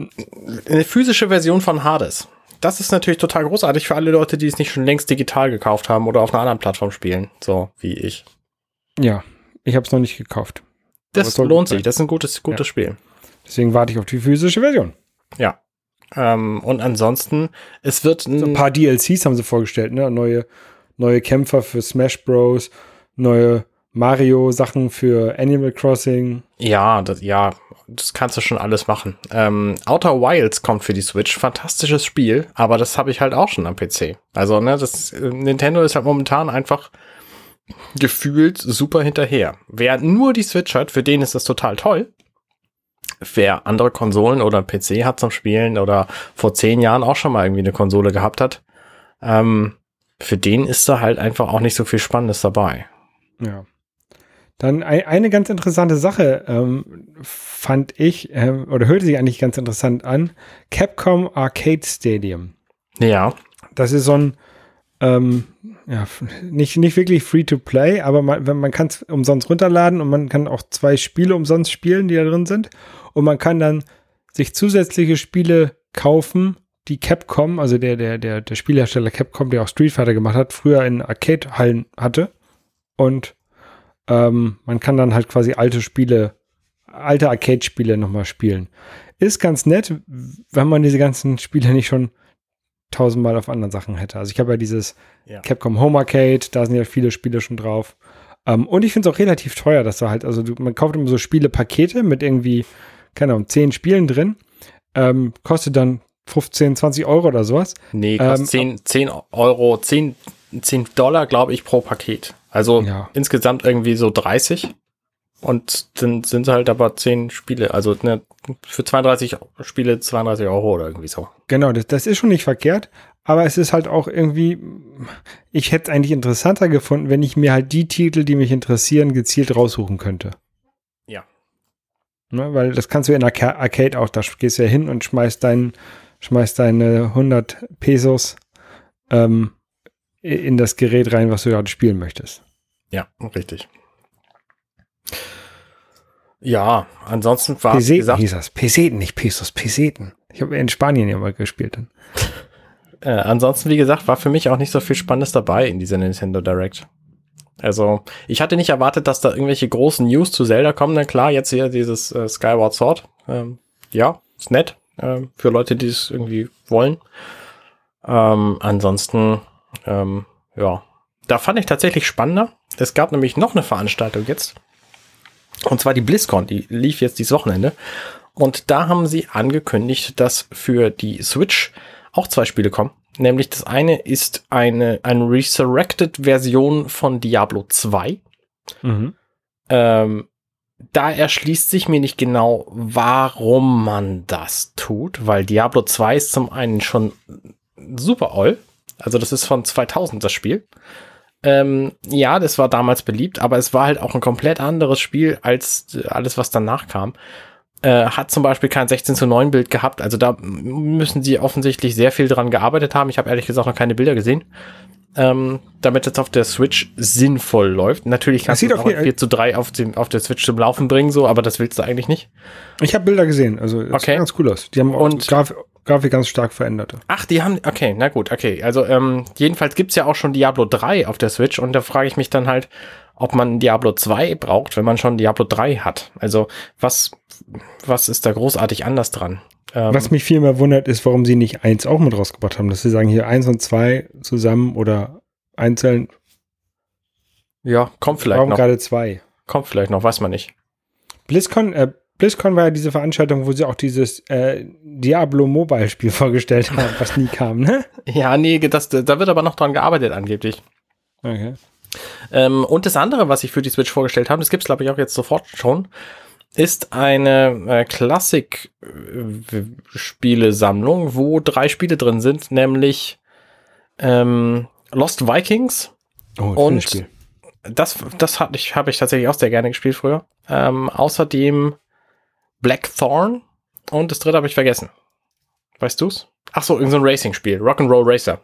eine physische Version von Hades. Das ist natürlich total großartig für alle Leute, die es nicht schon längst digital gekauft haben oder auf einer anderen Plattform spielen. So wie ich. ja, ich habe es noch nicht gekauft. Das lohnt sich. Das ist ein gutes, gutes Ja. Spiel. Deswegen warte ich auf die physische Version. Ja. Ähm, und ansonsten, es wird So ein paar DLCs haben sie vorgestellt, ne? Neue, neue Kämpfer für Smash Bros, neue Mario-Sachen für Animal Crossing. Ja, das, ja, das kannst du schon alles machen. Ähm, Outer Wilds kommt für die Switch. Fantastisches Spiel, aber das habe ich halt auch schon am PC. Also, ne, das äh, Nintendo ist halt momentan einfach gefühlt super hinterher. Wer nur die Switch hat, für den ist das total toll. Wer andere Konsolen oder PC hat zum Spielen oder vor zehn Jahren auch schon mal irgendwie eine Konsole gehabt hat, ähm, für den ist da halt einfach auch nicht so viel Spannendes dabei. Ja. Dann ein, eine ganz interessante Sache ähm, fand ich, ähm, oder hörte sich eigentlich ganz interessant an. Capcom Arcade Stadium. Ja, Das ist so ein, ähm, ja, nicht, nicht wirklich Free-to-Play, aber man, man kann es umsonst runterladen und man kann auch zwei Spiele umsonst spielen, die da drin sind. Und man kann dann sich zusätzliche Spiele kaufen, die Capcom, also der, der, der, der Spielhersteller Capcom, der auch Street Fighter gemacht hat, früher in Arcade-Hallen hatte. Und ähm, man kann dann halt quasi alte Spiele, alte Arcade-Spiele nochmal spielen. Ist ganz nett, wenn man diese ganzen Spiele nicht schon tausendmal auf anderen Sachen hätte. Also ich habe ja dieses Ja. Capcom Home Arcade, da sind ja viele Spiele schon drauf. Ähm, und ich finde es auch relativ teuer, dass da halt, also du, man kauft immer so Spielepakete mit irgendwie, keine Ahnung, zehn Spielen drin. Ähm, kostet dann 15, 20 Euro oder sowas. Nee, kostet Ähm, 10, 10 Euro, 10, 10 Dollar, glaube ich, pro Paket. Also Ja. insgesamt irgendwie so 30. Und dann sind halt aber 10 Spiele. Also ne, für 32 Spiele 32 Euro oder irgendwie so. Genau, das, das ist schon nicht verkehrt, aber es ist halt auch irgendwie, ich hätte es eigentlich interessanter gefunden, wenn ich mir halt die Titel, die mich interessieren, gezielt raussuchen könnte. Ja. Ne, weil das kannst du in Arca Arcade auch, da gehst du ja hin und schmeißt, dein, schmeißt deine 100 Pesos ähm, in das Gerät rein, was du gerade spielen möchtest. Ja, richtig. Ja, ansonsten war Peseten gesagt, hieß das. Peseten, nicht Pesos, Peseten. Ich habe in Spanien ja mal gespielt. Dann. äh, ansonsten, wie gesagt, war für mich auch nicht so viel Spannendes dabei in dieser Nintendo Direct. Also, ich hatte nicht erwartet, dass da irgendwelche großen News zu Zelda kommen. Na klar, jetzt hier dieses äh, Skyward Sword. Ähm, ja, ist nett. Ähm, für Leute, die es irgendwie wollen. Ähm, ansonsten, ähm, ja. Da fand ich tatsächlich spannender. Es gab nämlich noch eine Veranstaltung jetzt. Und zwar die BlizzCon. Die lief jetzt dieses Wochenende. Und da haben sie angekündigt, dass für die Switch auch zwei Spiele kommen. Nämlich das eine ist eine, eine Resurrected-Version von Diablo 2. Mhm. Ähm, da erschließt sich mir nicht genau, warum man das tut, weil Diablo 2 ist zum einen schon super oll. Also das ist von 2000 das Spiel. Ähm, ja, das war damals beliebt, aber es war halt auch ein komplett anderes Spiel als äh, alles, was danach kam. Äh, hat zum Beispiel kein 16 zu 9 Bild gehabt. Also da müssen sie offensichtlich sehr viel dran gearbeitet haben. Ich habe ehrlich gesagt noch keine Bilder gesehen. Ähm, damit es auf der Switch sinnvoll läuft. Natürlich kannst du auch jeden- 4 zu 3 auf, dem, auf der Switch zum Laufen bringen, so, aber das willst du eigentlich nicht. Ich habe Bilder gesehen, also das Okay. sah ganz cool aus. Die haben auch Und- Graf Grafik ganz stark verändert. Ach, die haben, okay, na gut, okay. Also ähm, jedenfalls gibt's ja auch schon Diablo 3 auf der Switch und da frage ich mich dann halt, ob man Diablo 2 braucht, wenn man schon Diablo 3 hat. Also was, was ist da großartig anders dran? Ähm, Was mich viel mehr wundert, ist, warum sie nicht eins auch mit rausgebracht haben. Dass sie sagen, hier eins und zwei zusammen oder einzeln. ja, kommt vielleicht Warum noch. gerade zwei? Kommt vielleicht noch, weiß man nicht. BlizzCon, äh, BlizzCon war ja diese Veranstaltung, wo sie auch dieses äh, Diablo Mobile Spiel vorgestellt haben, was nie kam, ne? Ja, nee, das, da wird aber noch dran gearbeitet angeblich. Okay. Ähm, und das andere, was ich für die Switch vorgestellt habe, das gibt's glaube ich auch jetzt sofort schon, ist eine äh, Klassik-Spielesammlung, wo drei Spiele drin sind, nämlich ähm, Lost Vikings Oh, und Spiel. das, das habe ich, hab ich tatsächlich auch sehr gerne gespielt früher. Ähm, außerdem Blackthorn und das dritte habe ich vergessen. Weißt du's? Ach so, irgendein so ein Racing-Spiel, Rock'n'Roll Racer.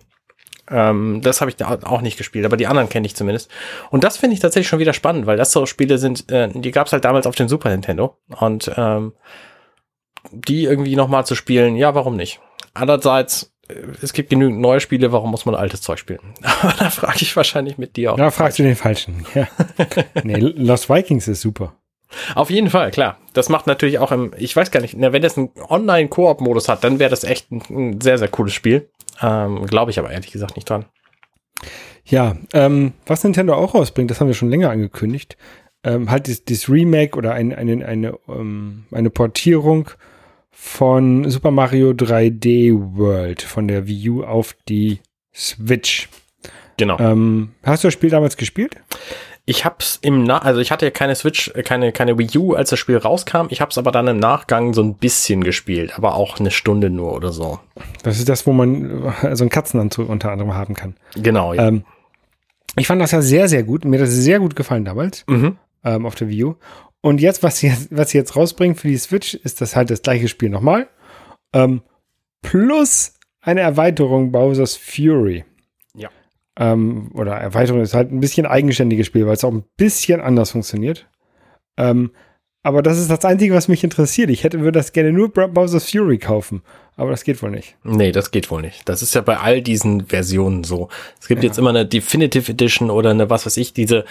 Ähm, das habe ich da auch nicht gespielt, aber die anderen kenne ich zumindest. Und das finde ich tatsächlich schon wieder spannend, weil das so Spiele sind, äh, die gab es halt damals auf dem Super Nintendo. Und ähm, die irgendwie nochmal zu spielen, ja, warum nicht? Andererseits, äh, es gibt genügend neue Spiele, warum muss man altes Zeug spielen? Aber da frage ich wahrscheinlich mit dir auch. Da fragst du den Falschen. Ja. nee, Lost Vikings ist super. Auf jeden Fall, klar. Das macht natürlich auch im, ich weiß gar nicht, na, wenn das einen Online-Koop-Modus hat, dann wäre das echt ein, ein sehr, sehr cooles Spiel. Ähm, Glaube ich aber ehrlich gesagt nicht dran. Ja, ähm, was Nintendo auch rausbringt, das haben wir schon länger angekündigt, ähm, halt dieses, dieses Remake oder ein, eine, eine, ähm, eine Portierung von Super Mario 3D World von der Wii U auf die Switch. Genau. Ähm, hast du das Spiel damals gespielt? Ich hab's im Na also ich hatte ja keine Switch, äh, keine, keine Wii U, als das Spiel rauskam. Ich hab's aber dann im Nachgang so ein bisschen gespielt, aber auch eine Stunde nur oder so. Das ist das, wo man äh, so einen Katzenanzug unter anderem haben kann. Genau, ja. Ähm, ich fand das ja sehr, sehr gut. Mir hat das sehr gut gefallen damals mhm. ähm, auf der Wii U. Und jetzt, was sie, jetzt- was sie jetzt rausbringen für die Switch, ist das halt das gleiche Spiel nochmal. Ähm, plus eine Erweiterung Bowser's Fury. Ähm, oder Erweiterung ist halt ein bisschen eigenständiges Spiel, weil es auch ein bisschen anders funktioniert. Ähm, aber das ist das Einzige, was mich interessiert. Ich hätte, würde das gerne nur Bowser's Fury kaufen. Aber das geht wohl nicht. Nee, das geht wohl nicht. Das ist ja bei all diesen Versionen so. Es gibt Ja. jetzt immer eine Definitive Edition oder eine, was weiß ich, diese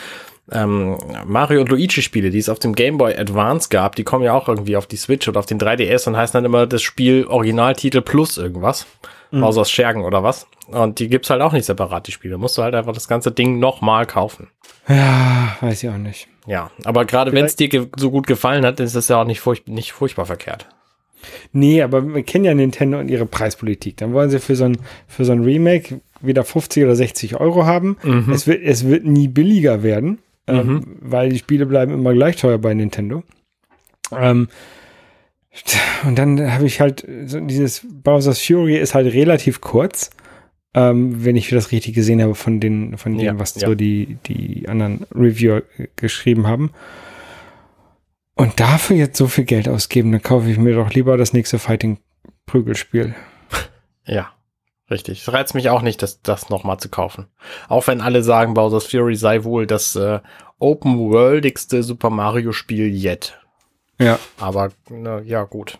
ähm, Mario und Luigi Spiele, die es auf dem Game Boy Advance gab, die kommen ja auch irgendwie auf die Switch oder auf den 3DS und heißen dann immer das Spiel Originaltitel plus irgendwas. Mhm. Aus Schergen oder was. Und die gibt's halt auch nicht separat, die Spiele. Musst du halt einfach das ganze Ding nochmal kaufen. Ja, weiß ich auch nicht. Ja, aber gerade wenn es dir so gut gefallen hat, ist das ja auch nicht, furch nicht furchtbar verkehrt. Nee, aber wir kennen ja Nintendo und ihre Preispolitik. Dann wollen sie für so ein, für so ein Remake wieder 50 oder 60 Euro haben. Mhm. Es, wird, es wird nie billiger werden, ähm, weil die Spiele bleiben immer gleich teuer bei Nintendo. Ähm, und dann habe ich halt so dieses Bowser's Fury ist halt relativ kurz, ähm, wenn ich das richtig gesehen habe von den, von dem, Ja, was ja. so die, die anderen Reviewer äh, geschrieben haben. Und dafür jetzt so viel Geld ausgeben, dann kaufe ich mir doch lieber das nächste Fighting-Prügelspiel. Ja, richtig. Es reizt mich auch nicht, das, das nochmal zu kaufen. Auch wenn alle sagen, Bowser's Fury sei wohl das äh, open-worldigste Super Mario-Spiel yet. Ja. Aber, na, ja, gut.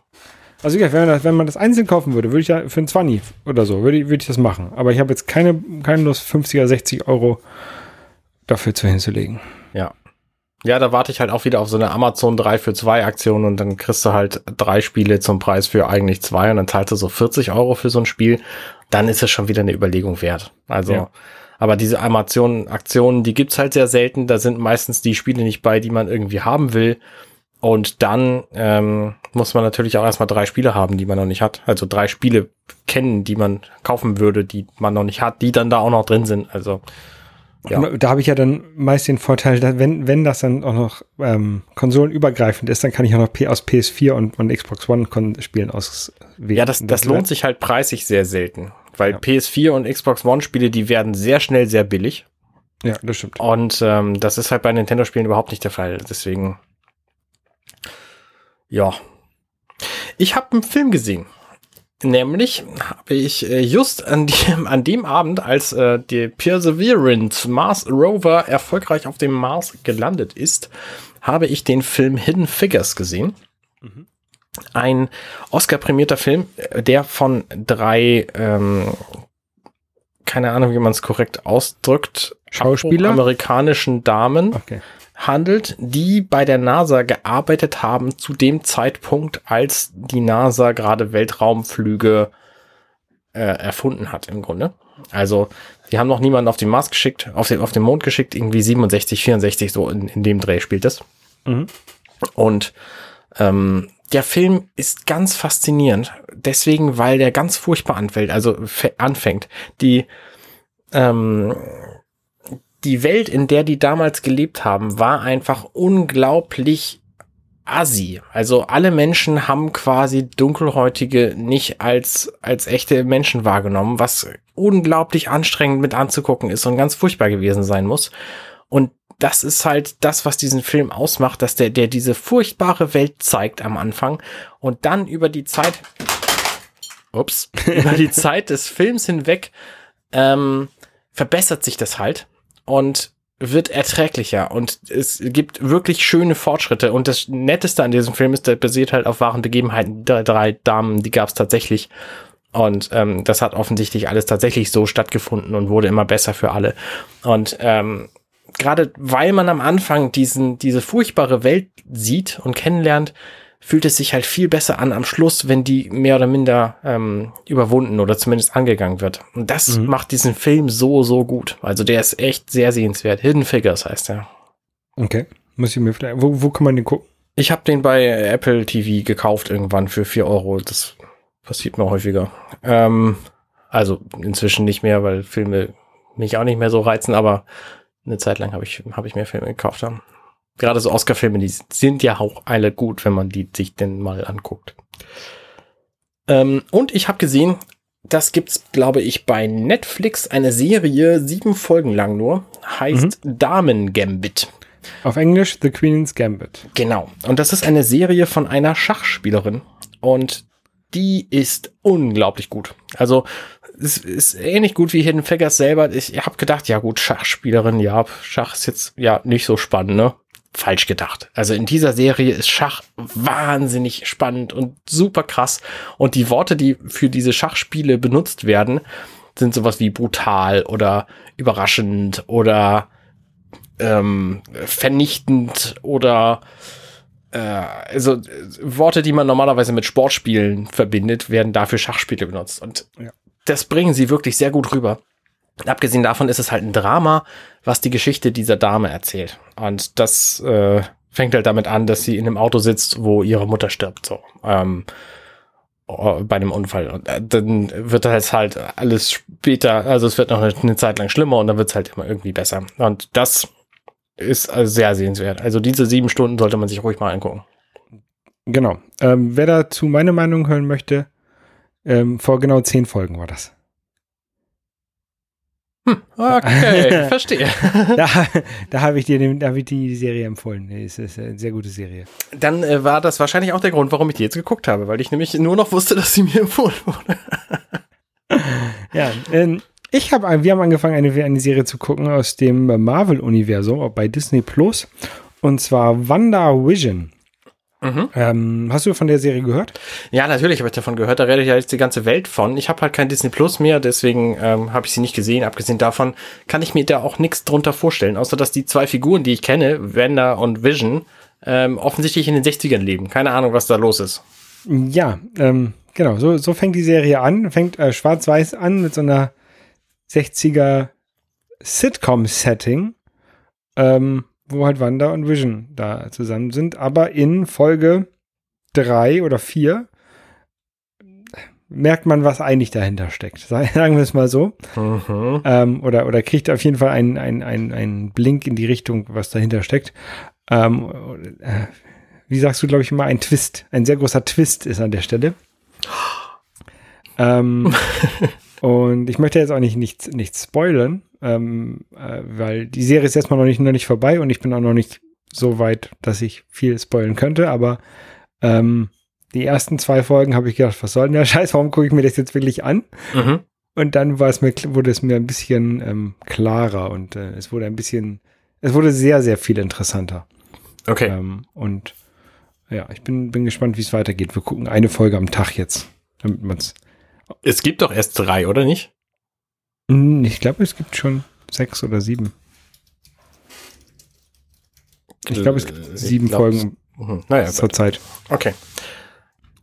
Also ja, wenn man, das, wenn man das einzeln kaufen würde, würde ich ja für ein 20 oder so, würde ich, würde ich das machen. Aber ich habe jetzt keine, keine Lust, 50 oder 60 Euro dafür zu hinzulegen. Ja. Ja, da warte ich halt auch wieder auf so eine Amazon 3 für 2 Aktion und dann kriegst du halt drei Spiele zum Preis für eigentlich zwei und dann zahlst du so 40 Euro für so ein Spiel. Dann ist es schon wieder eine Überlegung wert. Also, Ja. aber diese Amazon-Aktionen, die gibt's halt sehr selten. Da sind meistens die Spiele nicht bei, die man irgendwie haben will. Und dann ähm, muss man natürlich auch erstmal drei Spiele haben, die man noch nicht hat. Also drei Spiele kennen, die man kaufen würde, die man noch nicht hat, die dann da auch noch drin sind. Also Ja. Da habe ich ja dann meist den Vorteil, dass wenn, wenn das dann auch noch ähm, konsolenübergreifend ist, dann kann ich auch noch P aus PS4 und, und Xbox One Spielen auswählen. Ja, das, das lohnt sich halt preisig sehr selten. Weil Ja. PS4 und Xbox One-Spiele, die werden sehr schnell sehr billig. Ja, das stimmt. Und ähm, das ist halt bei Nintendo-Spielen überhaupt nicht der Fall. Deswegen, ja. Ich habe einen Film gesehen. Nämlich habe ich äh, just an dem, an dem Abend, als äh, der Perseverance Mars Rover erfolgreich auf dem Mars gelandet ist, habe ich den Film Hidden Figures gesehen. Ein Oscar-prämierter Film, äh, der von drei, ähm, keine Ahnung, wie man es korrekt ausdrückt, Schauspieler? amerikanischen Damen Okay. Handelt, die bei der NASA gearbeitet haben zu dem Zeitpunkt, als die NASA gerade Weltraumflüge äh, erfunden hat im Grunde. Also die haben noch niemanden auf den Mars geschickt, auf den, auf den Mond geschickt, irgendwie 67, 64, so in, in dem Dreh spielt es. Mhm. Und ähm, der Film ist ganz faszinierend, deswegen, weil der ganz furchtbar anfällt, also anfängt. Die, ähm, die Welt, in der die damals gelebt haben, war einfach unglaublich assi. Also alle Menschen haben quasi Dunkelhäutige nicht als, als echte Menschen wahrgenommen, was unglaublich anstrengend mit anzugucken ist und ganz furchtbar gewesen sein muss. Und das ist halt das, was diesen Film ausmacht, dass der, der diese furchtbare Welt zeigt am Anfang und dann über die Zeit, ups, über die Zeit des Films hinweg, ähm, verbessert sich das halt und wird erträglicher. Und es gibt wirklich schöne Fortschritte. Und das Netteste an diesem Film ist, der basiert halt auf wahren Begebenheiten. Die drei Damen, die gab es tatsächlich. Und ähm, das hat offensichtlich alles tatsächlich so stattgefunden und wurde immer besser für alle. Und ähm, gerade weil man am Anfang diesen diese furchtbare Welt sieht und kennenlernt, fühlt es sich halt viel besser an am Schluss, wenn die mehr oder minder ähm, überwunden oder zumindest angegangen wird. Und das mhm. macht diesen Film so, so gut. Also der ist echt sehr sehenswert. Hidden Figures heißt er. Okay. Muss ich mir vielleicht. Wo, wo kann man den gucken? Ich habe den bei Apple TV gekauft irgendwann für vier Euro. Das passiert mir häufiger. Ähm, also inzwischen nicht mehr, weil Filme mich auch nicht mehr so reizen, aber eine Zeit lang habe ich, hab ich mehr Filme gekauft. Haben gerade so Oscar-Filme, die sind ja auch alle gut, wenn man die sich denn mal anguckt. Ähm, und ich habe gesehen, das gibt's, glaube ich, bei Netflix eine Serie, sieben Folgen lang nur, heißt mhm. Damen Gambit. Auf Englisch The Queen's Gambit. Genau. Und das ist eine Serie von einer Schachspielerin. Und die ist unglaublich gut. Also es ist ähnlich gut wie Hidden Figures selber. Ich habe gedacht, ja gut, Schachspielerin, ja, Schach ist jetzt ja nicht so spannend, ne? Falsch gedacht. Also in dieser Serie ist Schach wahnsinnig spannend und super krass. Und die Worte, die für diese Schachspiele benutzt werden, sind sowas wie brutal oder überraschend oder ähm, vernichtend oder äh, also Worte, die man normalerweise mit Sportspielen verbindet, werden dafür Schachspiele benutzt. Und ja. das bringen sie wirklich sehr gut rüber. Abgesehen davon ist es halt ein Drama, was die Geschichte dieser Dame erzählt. Und das äh, fängt halt damit an, dass sie in einem Auto sitzt, wo ihre Mutter stirbt. So. Ähm, oh, bei einem Unfall. Und äh, dann wird das halt alles später, also es wird noch eine, eine Zeit lang schlimmer und dann wird es halt immer irgendwie besser. Und das ist also sehr sehenswert. Also diese sieben Stunden sollte man sich ruhig mal angucken. Genau. Ähm, wer dazu meine Meinung hören möchte, ähm, vor genau zehn Folgen war das. Hm, okay, verstehe. da, da habe ich dir da hab ich die Serie empfohlen. Es ist eine sehr gute Serie. Dann äh, war das wahrscheinlich auch der Grund, warum ich die jetzt geguckt habe, weil ich nämlich nur noch wusste, dass sie mir empfohlen wurde. ja, ähm, ich habe, wir haben angefangen, eine, eine Serie zu gucken aus dem Marvel-Universum bei Disney Plus. Und zwar Wanda Vision. Mhm. Ähm, hast du von der Serie gehört? Ja, natürlich habe ich davon gehört. Da redet ja jetzt die ganze Welt von. Ich habe halt kein Disney Plus mehr, deswegen ähm, habe ich sie nicht gesehen. Abgesehen davon kann ich mir da auch nichts drunter vorstellen, außer dass die zwei Figuren, die ich kenne, Wanda und Vision, ähm, offensichtlich in den 60ern leben. Keine Ahnung, was da los ist. Ja, ähm, genau. So, so fängt die Serie an. Fängt äh, schwarz-weiß an mit so einer 60er Sitcom-Setting. Ähm, wo halt Wanda und Vision da zusammen sind. Aber in Folge drei oder vier merkt man, was eigentlich dahinter steckt. Sagen wir es mal so. Mhm. Ähm, oder, oder kriegt auf jeden Fall einen, einen, einen, einen Blink in die Richtung, was dahinter steckt. Ähm, äh, wie sagst du, glaube ich, immer ein Twist. Ein sehr großer Twist ist an der Stelle. ähm, und ich möchte jetzt auch nicht nichts, nichts spoilern, ähm, äh, weil die Serie ist erstmal noch nicht, noch nicht vorbei und ich bin auch noch nicht so weit, dass ich viel spoilern könnte, aber ähm, die ersten zwei Folgen habe ich gedacht, was soll denn der Scheiß, warum gucke ich mir das jetzt wirklich an? Mhm. Und dann war es mir, wurde es mir ein bisschen ähm, klarer und äh, es wurde ein bisschen, es wurde sehr, sehr viel interessanter. Okay. Ähm, und ja, ich bin, bin gespannt, wie es weitergeht. Wir gucken eine Folge am Tag jetzt, damit man es. Es gibt doch erst drei, oder nicht? Hm, ich glaube, es gibt schon sechs oder sieben. Ich glaube, es gibt äh, sieben Folgen mhm. naja, zur Zeit. Okay.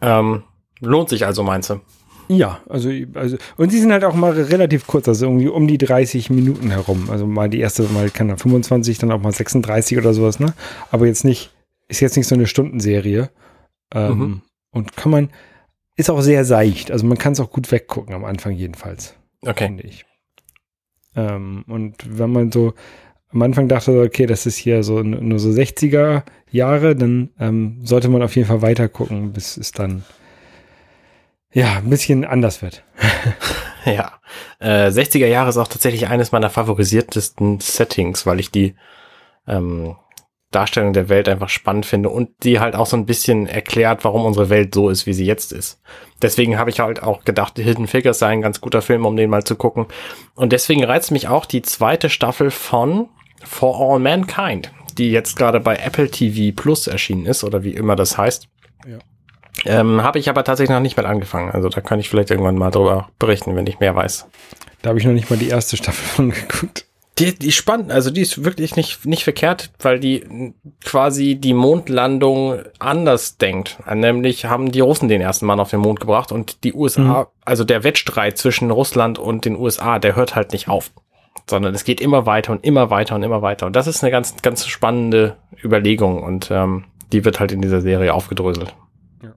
Ähm, lohnt sich also, meinst du? Ja, also, also, und sie sind halt auch mal relativ kurz, also irgendwie um die 30 Minuten herum. Also mal die erste Mal kann er 25, dann auch mal 36 oder sowas, ne? Aber jetzt nicht, ist jetzt nicht so eine Stundenserie. Ähm, mhm. Und kann man, ist auch sehr seicht. Also man kann es auch gut weggucken am Anfang jedenfalls. Okay. Finde ich. Ähm, und wenn man so am Anfang dachte, okay, das ist hier so nur so 60er Jahre, dann ähm, sollte man auf jeden Fall weiter gucken, bis es dann ja ein bisschen anders wird. ja. Äh, 60er Jahre ist auch tatsächlich eines meiner favorisiertesten Settings, weil ich die ähm, Darstellung der Welt einfach spannend finde und die halt auch so ein bisschen erklärt, warum unsere Welt so ist, wie sie jetzt ist. Deswegen habe ich halt auch gedacht, Hidden Figures sei ein ganz guter Film, um den mal zu gucken. Und deswegen reizt mich auch die zweite Staffel von For All Mankind, die jetzt gerade bei Apple TV Plus erschienen ist oder wie immer das heißt. Ja. Ähm, habe ich aber tatsächlich noch nicht mal angefangen. Also da kann ich vielleicht irgendwann mal drüber berichten, wenn ich mehr weiß. Da habe ich noch nicht mal die erste Staffel von geguckt. Die, die spannend, also die ist wirklich nicht, nicht verkehrt, weil die quasi die Mondlandung anders denkt. Nämlich haben die Russen den ersten Mann auf den Mond gebracht und die USA, mhm. also der Wettstreit zwischen Russland und den USA, der hört halt nicht auf. Sondern es geht immer weiter und immer weiter und immer weiter. Und das ist eine ganz, ganz spannende Überlegung und ähm, die wird halt in dieser Serie aufgedröselt. Ja.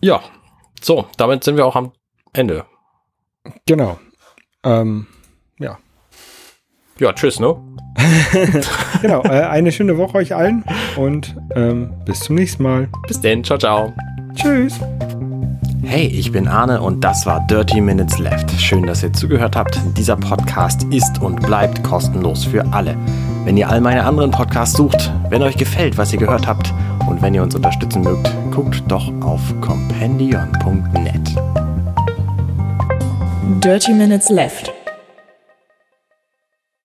ja, so, damit sind wir auch am Ende. Genau. Ähm. Ja, tschüss, ne? genau, äh, eine schöne Woche euch allen und ähm, bis zum nächsten Mal. Bis denn, ciao, ciao. Tschüss. Hey, ich bin Arne und das war Dirty Minutes Left. Schön, dass ihr zugehört habt. Dieser Podcast ist und bleibt kostenlos für alle. Wenn ihr all meine anderen Podcasts sucht, wenn euch gefällt, was ihr gehört habt und wenn ihr uns unterstützen mögt, guckt doch auf compendion.net. Dirty Minutes Left